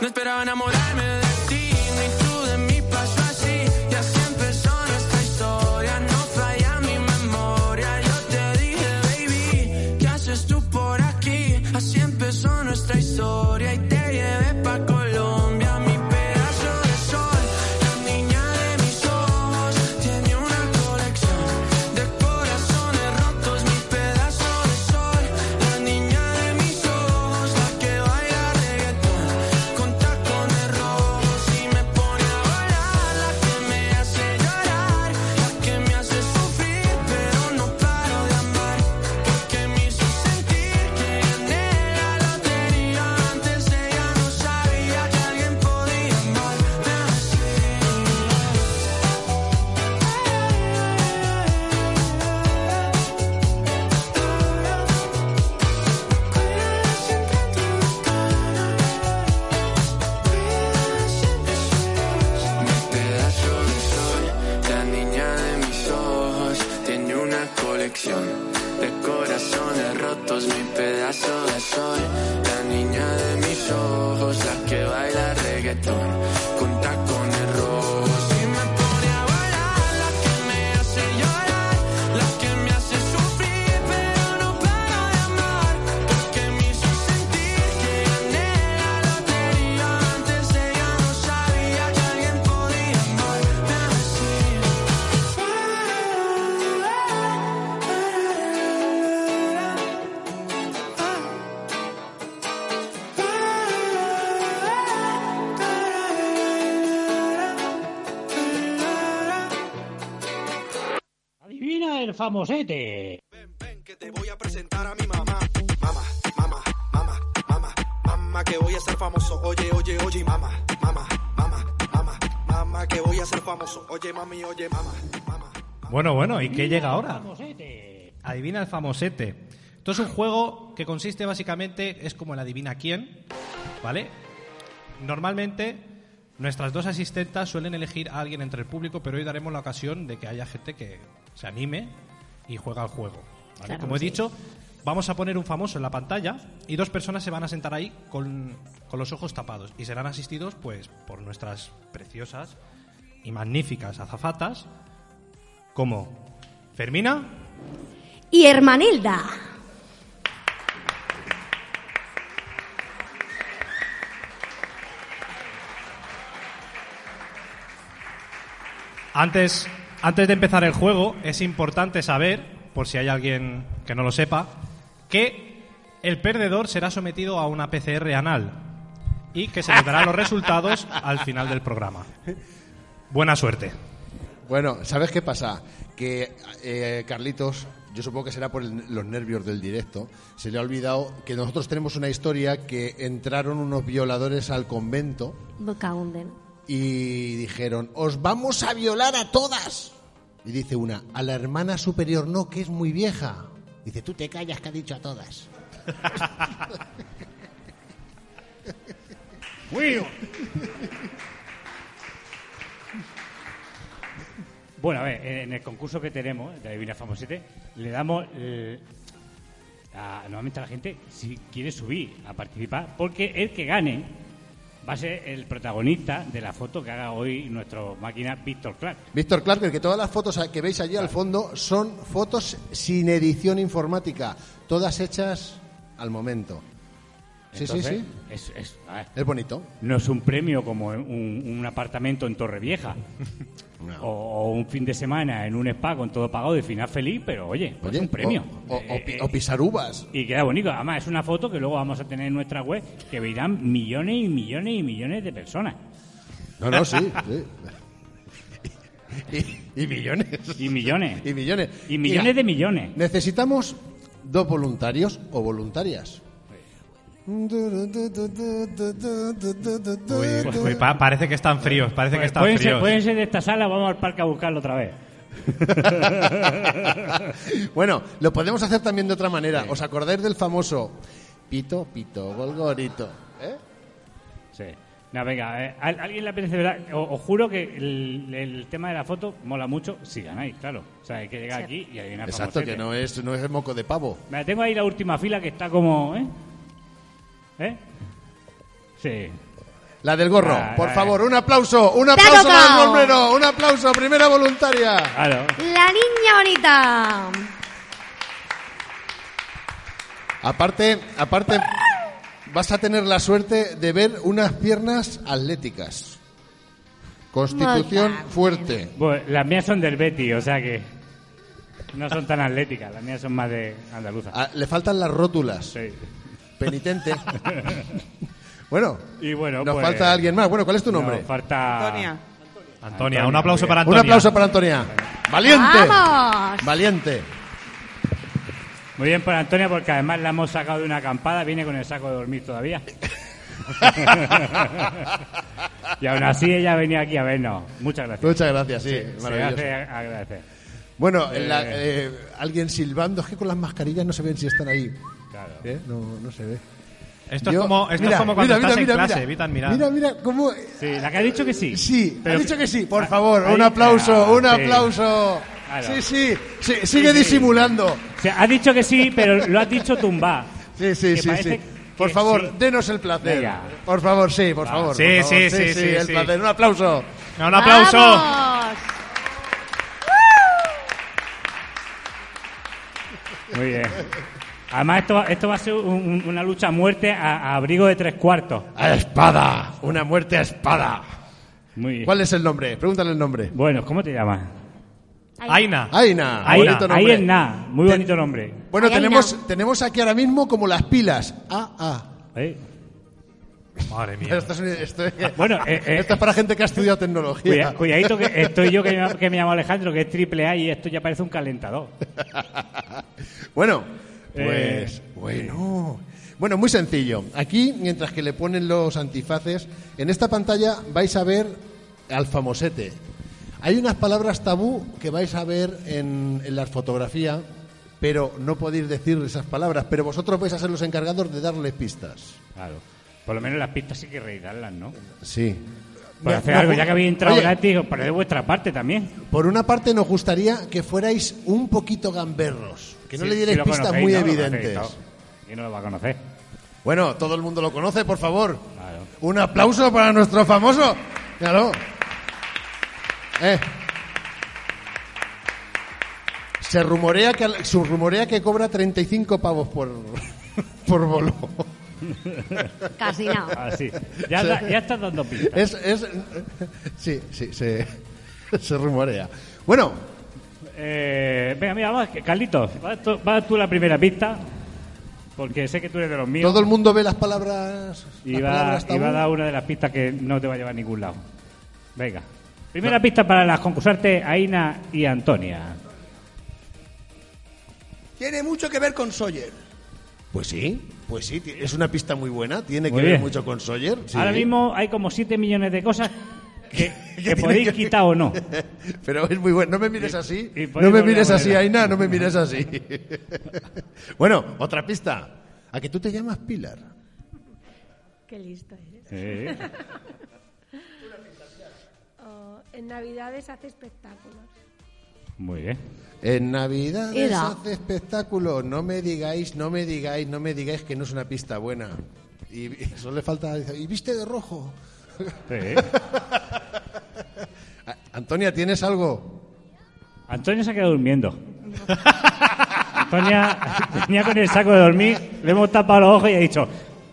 no esperaba enamorarme Adivina el famosete. que te voy a presentar a mi mamá. Mamá, mamá, mamá, mamá, mamá, que voy a ser famoso. Oye, oye, oye, mamá, mamá, mamá, mamá, mamá, que voy a ser famoso. Oye, mami, oye, mamá. Bueno, bueno, ¿y qué llega ahora? Famosete. Adivina el famosete. Esto es un juego que consiste básicamente, es como el adivina quién, ¿vale? Normalmente nuestras dos asistentas suelen elegir a alguien entre el público, pero hoy daremos la ocasión de que haya gente que se anime y juega al juego. ¿vale? Claro, como he sí. dicho, vamos a poner un famoso en la pantalla y dos personas se van a sentar ahí con, con los ojos tapados y serán asistidos pues por nuestras preciosas y magníficas azafatas como Fermina, Y Hermanilda. Antes, antes de empezar el juego, es importante saber, por si hay alguien que no lo sepa, que el perdedor será sometido a una PCR anal y que se le darán los resultados [laughs] al final del programa. Buena suerte. Bueno, ¿sabes qué pasa? Que eh, Carlitos, yo supongo que será por el- los nervios del directo, se le ha olvidado que nosotros tenemos una historia que entraron unos violadores al convento Boca y dijeron, os vamos a violar a todas. Y dice una, a la hermana superior no, que es muy vieja. Dice, tú te callas que ha dicho a todas. [laughs] Bueno, a ver, en el concurso que tenemos de Adivina Famosete, le damos eh, a, nuevamente a la gente si quiere subir a participar, porque el que gane va a ser el protagonista de la foto que haga hoy nuestro máquina Víctor Clark. Víctor Clark, que todas las fotos que veis allí al fondo son fotos sin edición informática, todas hechas al momento. Sí, sí, sí. Es, es- ver, Es bonito. no es un premio como un, un apartamento en Torrevieja [laughs] o, o un fin de semana en un spa con todo pagado de final feliz, pero oye, pues Oye, es un premio. O, o- o pi- o pisar uvas. Y queda bonito. Además, es una foto que luego vamos a tener en nuestra web que verán millones y millones y millones de personas. No, no, sí. [laughs] sí. Y, y millones. Y millones. Y millones. Y millones Mira, de millones. Necesitamos dos voluntarios o voluntarias. Uy, uy, pa- parece que están fríos, parece que están pueden, ser, fríos. pueden ser de esta sala, vamos al parque a buscarlo otra vez. [laughs] bueno, lo podemos hacer también de otra manera. ¿Os acordáis del famoso pito, pito, golgorito? ¿Eh? Sí. No, venga, eh, ¿a alguien le apetece verdad? O- Os juro que el, el tema de la foto mola mucho si ganáis, claro. O sea, hay que llegar aquí y adivinar Exacto, famosete. que no es, no es moco de pavo. Mira, tengo ahí la última fila que está como... ¿Eh? ¿Eh? Sí. La del gorro. Ah, Por ah, favor, un aplauso, un aplauso a la del tocado. sombrero, un aplauso, primera voluntaria. Claro. La niña bonita. Aparte, aparte, vas a tener la suerte de ver unas piernas atléticas. Constitución fuerte. Bueno, las mías son del Betty, o sea que no son tan atléticas. Las mías son más de andaluza. Ah, le faltan las rótulas. Sí. Penitente. [laughs] bueno, Y bueno, nos pues, falta alguien más. Bueno, ¿cuál es tu nos nombre? falta Antonia. Antonia, un aplauso para Un Antonia. aplauso para Antonia. Valiente. ¡Vamos! Valiente. Muy bien por Antonia, porque además la hemos sacado de una acampada, viene con el saco de dormir todavía. [laughs] y aún así ella venía aquí a vernos. Muchas gracias. Muchas gracias, sí, se maravilloso. hace agradecer. Bueno, Eh. la- eh, alguien silbando, es que con las mascarillas no se ven si están ahí. Claro. ¿Eh? No, no se ve. Esto, Yo- es como, esto mira, es como cuando mira, estás mira, en mira, clase, mira. Vitan, mira. Mira, mira, cómo... Sí, la que ha dicho que sí. Sí, Pero ha dicho que sí. Por Ah, favor, ahí- un aplauso, ah, un sí. aplauso. Claro. Sí, sí, sí, sigue sí. disimulando. O sea, ha dicho que sí, pero lo has dicho tumba. Sí, sí, Que sí, parece sí. Por que favor, sí. denos el placer. Venga. Por favor, sí, por favor. Sí, por favor. sí, sí, sí, el sí. placer. Un aplauso. Un aplauso. ¡Vamos! Muy bien. Además, esto, va- esto va a ser un- un- una lucha a muerte a, a abrigo de tres cuartos. A espada, una muerte a espada. Muy bien. ¿Cuál es el nombre? Pregúntale el nombre. Bueno, ¿cómo te llamas? Aina. Aina, es nada. Muy bonito nombre. Bueno, tenemos, tenemos aquí ahora mismo como las pilas. Ah, ah. ¿Eh? Madre mía. [laughs] Esto es, esto es- Bueno, eh, eh, esto es para gente que ha estudiado tecnología. Cuida- cuidadito que estoy yo que me, que me llamo Alejandro, que es triple A y esto ya parece un calentador. [laughs] Bueno, Eh, pues bueno. Bueno, muy sencillo. Aquí, mientras que le ponen los antifaces, en esta pantalla vais a ver al famosete. Hay unas palabras tabú que vais a ver en, en la fotografía, pero no podéis decir esas palabras. Pero vosotros vais a ser los encargados de darle pistas. Claro. Por lo menos las pistas sí que reirarlas, ¿no? Sí. Por hacer algo, ya que habéis entrado Oye, gratis, por de vuestra parte también. Por una parte, nos gustaría que fuerais un poquito gamberros, que no Sí, le dierais pistas muy ¿no? Evidentes. conocéis, ¿no? ¿Quién no lo va a conocer? Bueno, todo el mundo lo conoce, por favor. Claro. Un aplauso para nuestro famoso. Claro. Eh. Se rumorea que se rumorea que cobra 35 pavos por [laughs] por bolo. Casi nada. Así. Ya, da- ya estás dando pistas. Es, es sí, sí, se, [laughs] se rumorea. Bueno, Eh, venga, mira, vamos, que- Carlitos, vas tú, vas tú la primera pista, porque sé que tú eres de los míos. todo el mundo ve las palabras. y las va, palabras y tabú. va a dar una de las pistas que no te va a llevar a ningún lado. Venga. Primera pista para las concursantes Aina y Antonia. Tiene mucho que ver con Sawyer. Pues sí, pues sí, es una pista muy buena, tiene Muy que ver mucho con Sawyer. sí. Ahora mismo hay como 7 millones de cosas que, que podéis que- quitar o no. [laughs] Pero es muy bueno. No me mires así. y por no me mires así. Aina. No me mires así. [laughs] bueno, otra pista. ¿A que tú te llamas Pilar? Qué listo eres. Eh, [laughs] Oh, en Navidades hace espectáculos. muy bien. En Navidad Era. hace espectáculo. No me digáis, no me digáis, no me digáis que no es una pista buena. Y y solo le falta. ¿Y viste de rojo? Sí. A- [laughs] Antonia, ¿tienes algo? Antonia se ha quedado durmiendo. Antonia venía con el saco de dormir, le hemos tapado los ojos y ha dicho,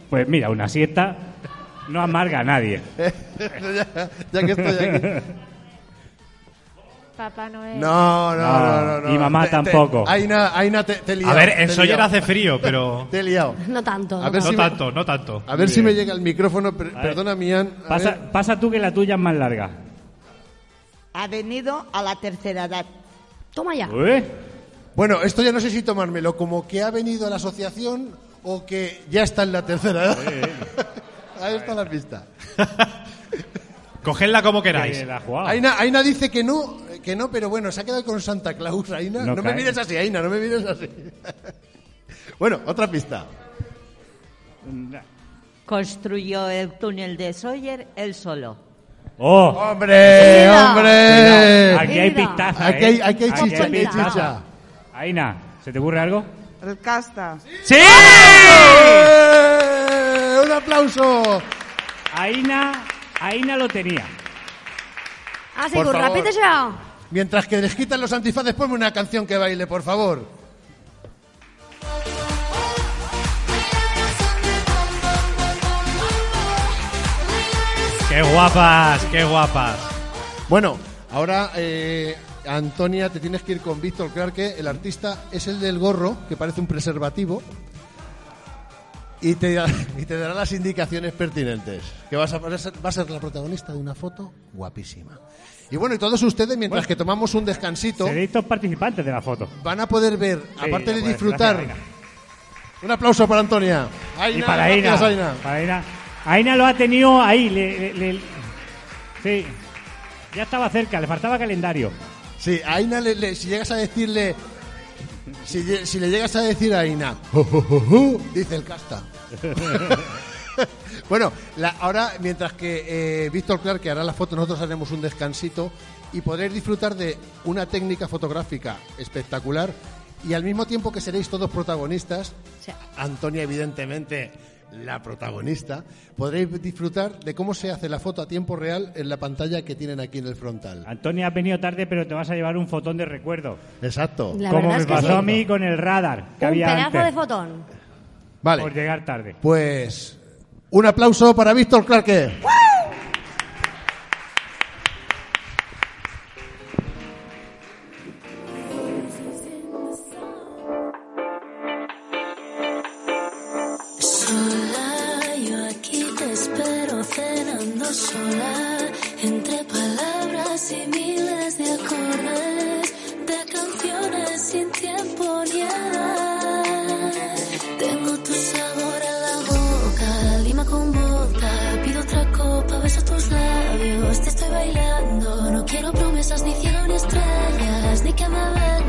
pues mira, una siesta no amarga a nadie. [laughs] ya, ya que estoy aquí. Papá Noel. No, no, no, no. no. Y mamá Te- te- tampoco. Aina, Aina, te, te he liado, A ver, en Sawyer hace frío, pero [laughs] Te he liado. No tanto. A ver no si me- tanto, no tanto. A ver si me llega el micrófono. per- perdona, Mian. Pasa, ver. pasa tú que la tuya es más larga. Ha venido a la tercera edad. Toma ya. Bueno, esto ya no sé si tomármelo como que ha venido a la asociación o que ya está en la tercera edad. [laughs] Ahí está la pista. [laughs] Cogedla como queráis. Aina, Aina dice que no, que no, pero bueno, se ha quedado con Santa Claus, Aina. No No, me mires así, Aina, no me mires así. [laughs] bueno, otra pista. Construyó el túnel de Sawyer él solo. ¡Oh! ¡Hombre, Mira. hombre! Aquí hay pistaza, Aquí ¿eh? hay, aquí hay chicha, aquí hay chicha. Aina, ¿se te ocurre algo? El casta. ¡Sí! ¡Eh! ¡Un aplauso! Aina, Aina lo tenía. Ah, sí, Por favor. repite ya. Mientras que les quitan los antifaces, ponme una canción que baile, por favor. Qué guapas, qué guapas. Bueno, ahora, eh, Antonia, te tienes que ir con Víctor Clarke. El artista es el del gorro, que parece un preservativo. Y te, y te dará las indicaciones pertinentes. Que vas a, vas a- va a ser la protagonista de una foto guapísima. Y bueno, y todos ustedes, mientras Bueno. que tomamos un descansito, Seréis todos participantes de la foto. van a poder ver, Sí, aparte de disfrutar. Gracias. Un aplauso para Antonia. y Aina, para Aina, gracias, Aina. para Aina. Aina lo ha tenido ahí. le- le- le- sí. Ya estaba cerca, le faltaba calendario. Sí, a Aina, si llegas a decirle. Si, le llegas a decir a Aina, "Jo, jo, jo, jo", dice el casta. [laughs] bueno, la- ahora, mientras que eh, Víctor Clark hará la foto, nosotros haremos un descansito y podréis disfrutar de una técnica fotográfica espectacular y al mismo tiempo que seréis todos protagonistas, Antonia, evidentemente, la protagonista, podréis disfrutar de cómo se hace la foto a tiempo real en la pantalla que tienen aquí en el frontal. Antonia, has venido tarde, pero te vas a llevar un fotón de recuerdo. Exacto. La Como me es que pasó sí. a mí con el radar que Un había pedazo antes. de fotón. Vale. Por llegar tarde. Pues un aplauso para Víctor Clarke. Sola, promesas ni cielo ni estrellas, ni que me vendas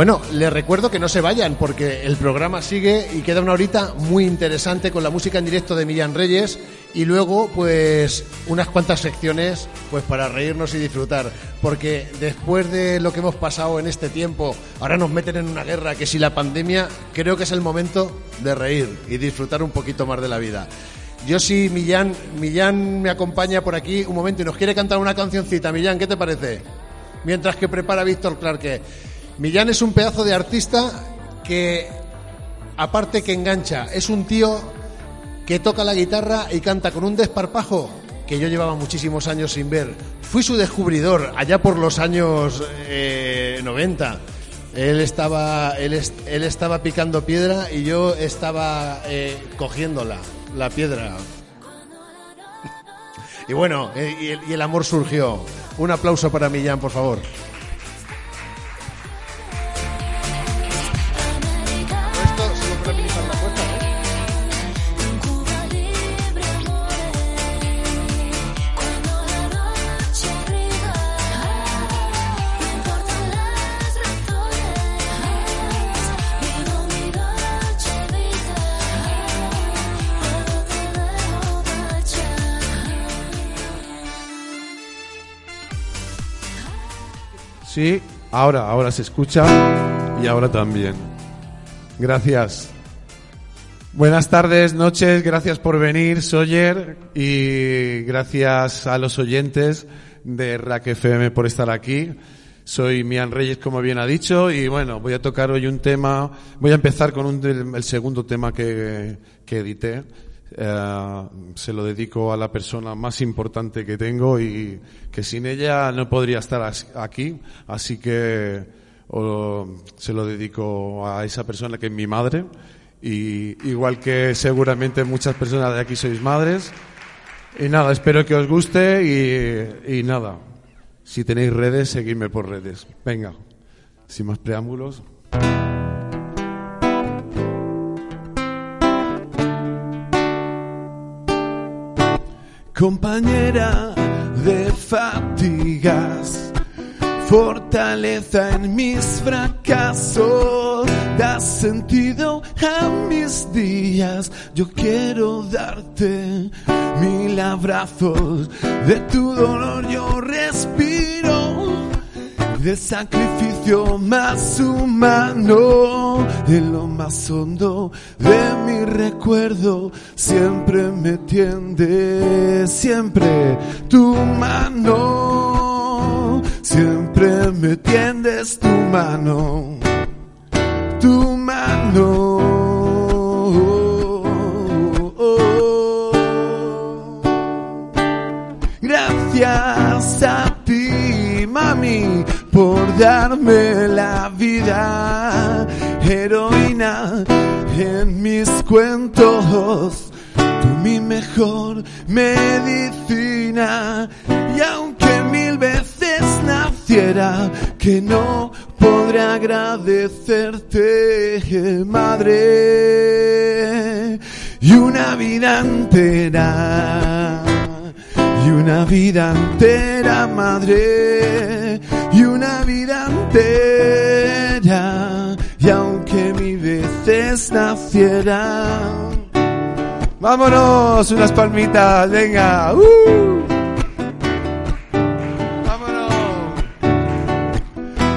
Bueno, les recuerdo que no se vayan porque el programa sigue y queda una horita muy interesante con la música en directo de Millán Reyes y luego pues unas cuantas secciones pues para reírnos y disfrutar porque después de lo que hemos pasado en este tiempo ahora nos meten en una guerra que si la pandemia creo que es el momento de reír y disfrutar un poquito más de la vida. Yo sí, Millán, Millán me acompaña por aquí un momento y nos quiere cantar una cancioncita. Millán, ¿qué te parece? Mientras que prepara Víctor Clarke. Millán es un pedazo de artista que, aparte que engancha, es un tío que toca la guitarra y canta con un desparpajo que yo llevaba muchísimos años sin ver. Fui su descubridor allá por los años eh, 90. Él estaba, él, él estaba picando piedra y yo estaba eh, cogiéndola, la piedra. [laughs] Y bueno, eh, y el amor surgió. Un aplauso para Millán, por favor. Sí, ahora, ahora se escucha y ahora también. Gracias. Buenas tardes, noches, gracias por venir, Soyer, y gracias a los oyentes de Rack FM por estar aquí. Soy Mian Reyes, como bien ha dicho, y bueno, voy a tocar hoy un tema, voy a empezar con un del- el segundo tema que, que edité. Eh, se lo dedico a la persona más importante que tengo y que sin ella no podría estar aquí, así que o- se lo dedico a esa persona que es mi madre y igual que seguramente muchas personas de aquí sois madres. Y nada, espero que os guste y, y nada, si tenéis redes, seguidme por redes. Venga, sin más preámbulos. Compañera de fatigas, fortaleza en mis fracasos, da sentido a mis días. Yo quiero darte mil abrazos, de tu dolor yo respiro de sacrificio más humano, en lo más hondo de mi recuerdo, siempre me tiende, siempre tu mano, siempre me tiendes tu mano, tu mano. Por darme la vida, heroína en mis cuentos, tú mi mejor medicina, y aunque mil veces naciera, que no podré agradecerte, madre, y una vida entera y una vida entera, madre, y una vida entera, y aunque mi veces naciera. Vámonos, unas palmitas, venga. ¡uh!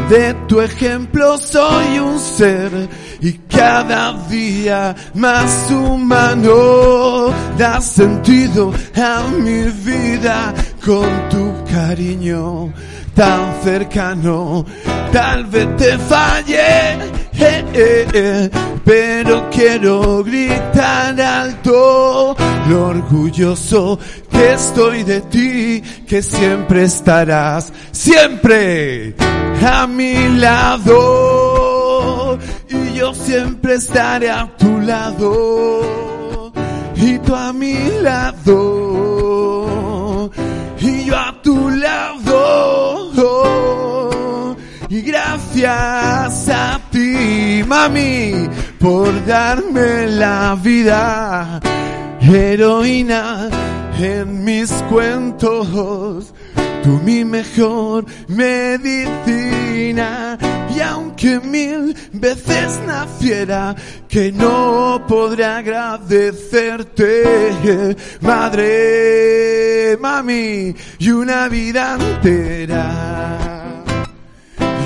De tu ejemplo soy un ser y cada día más humano da sentido a mi vida con tu cariño tan cercano. Tal vez te falle, eh, eh, eh, pero quiero gritar alto lo orgulloso que estoy de ti, que siempre estarás, siempre a mi lado y yo siempre estaré a tu lado y tú a mi lado y yo a tu lado y gracias a ti mami por darme la vida heroína en mis cuentos tú mi mejor medicina. Y aunque mil veces naciera, que no podré agradecerte, madre, mami, y una vida entera.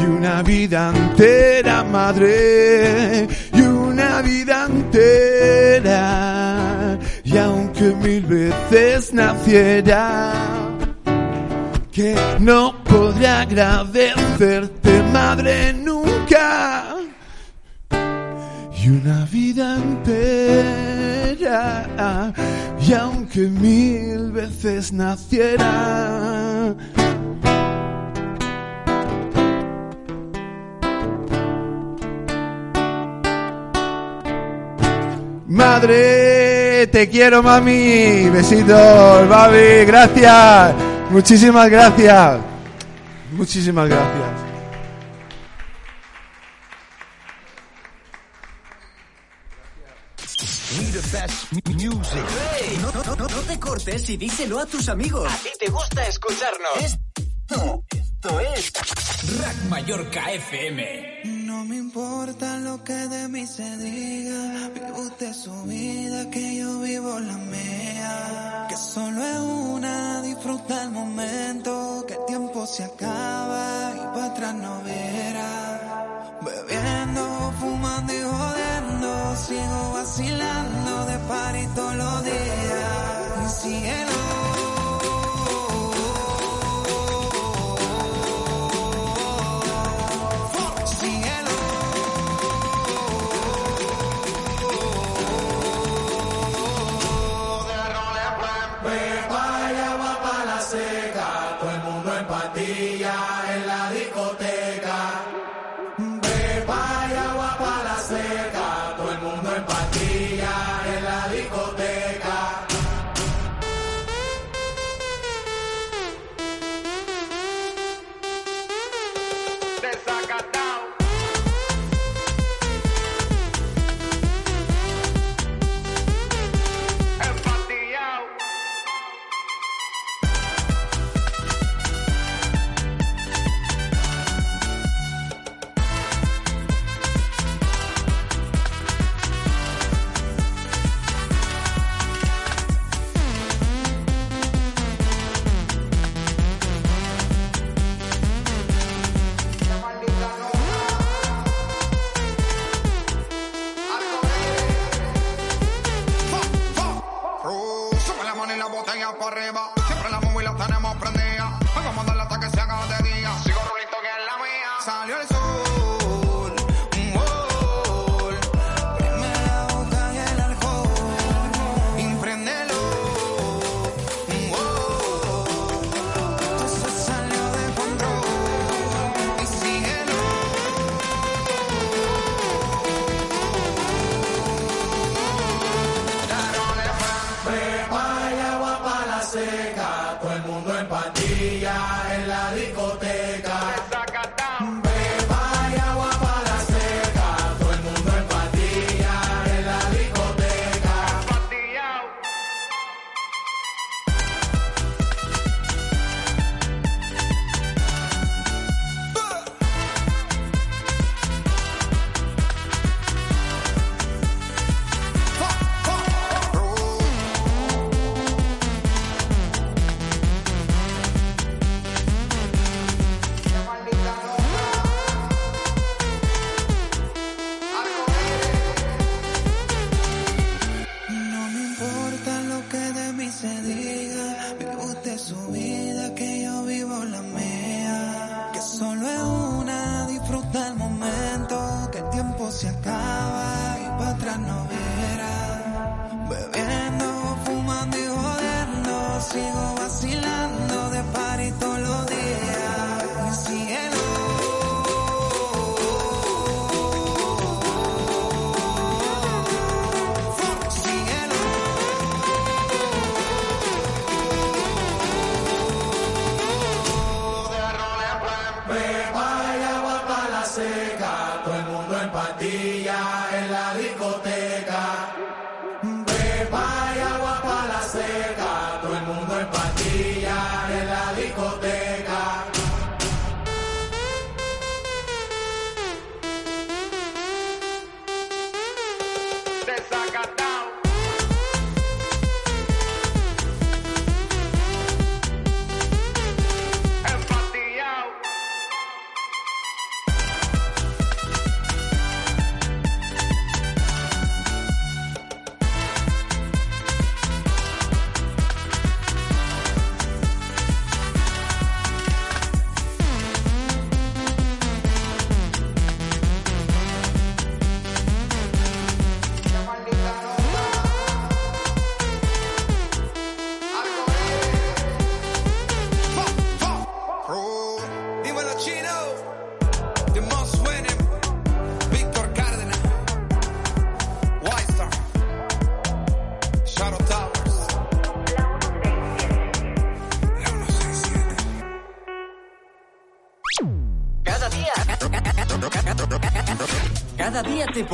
Una vida entera, madre, y una vida entera. Y aunque mil veces naciera, que no podré agradecerte, madre, nunca. Y una vida entera, y aunque mil veces naciera. Madre, te quiero, mami. Besitos, babi, gracias. Muchísimas gracias. Muchísimas gracias. We the best music. no, no, no, no te cortes y díselo a tus amigos. A ti te gusta escucharnos. Esto es Rack Mallorca FM. No me importa lo que de mí se diga, vive usted su vida, que yo vivo la mía. Que solo es una, disfruta el momento, que el tiempo se acaba y para atrás no verá. Bebiendo, fumando y jodiendo, sigo vacilando de party todos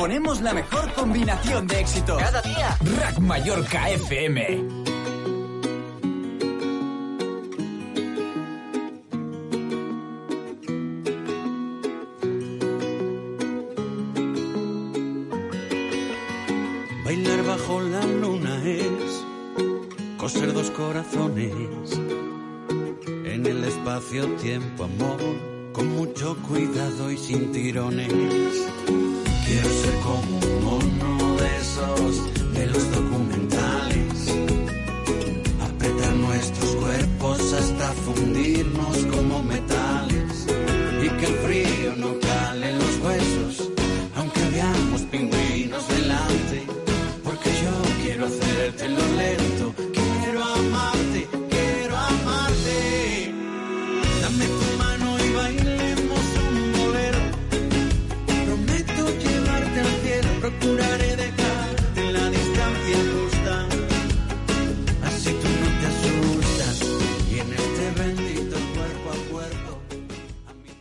ponemos la mejor combinación de éxito. Cada día. Rack Mallorca FM. Bailar bajo la luna es coser dos corazones en el espacio-tiempo, amor, con mucho cuidado y sin tirones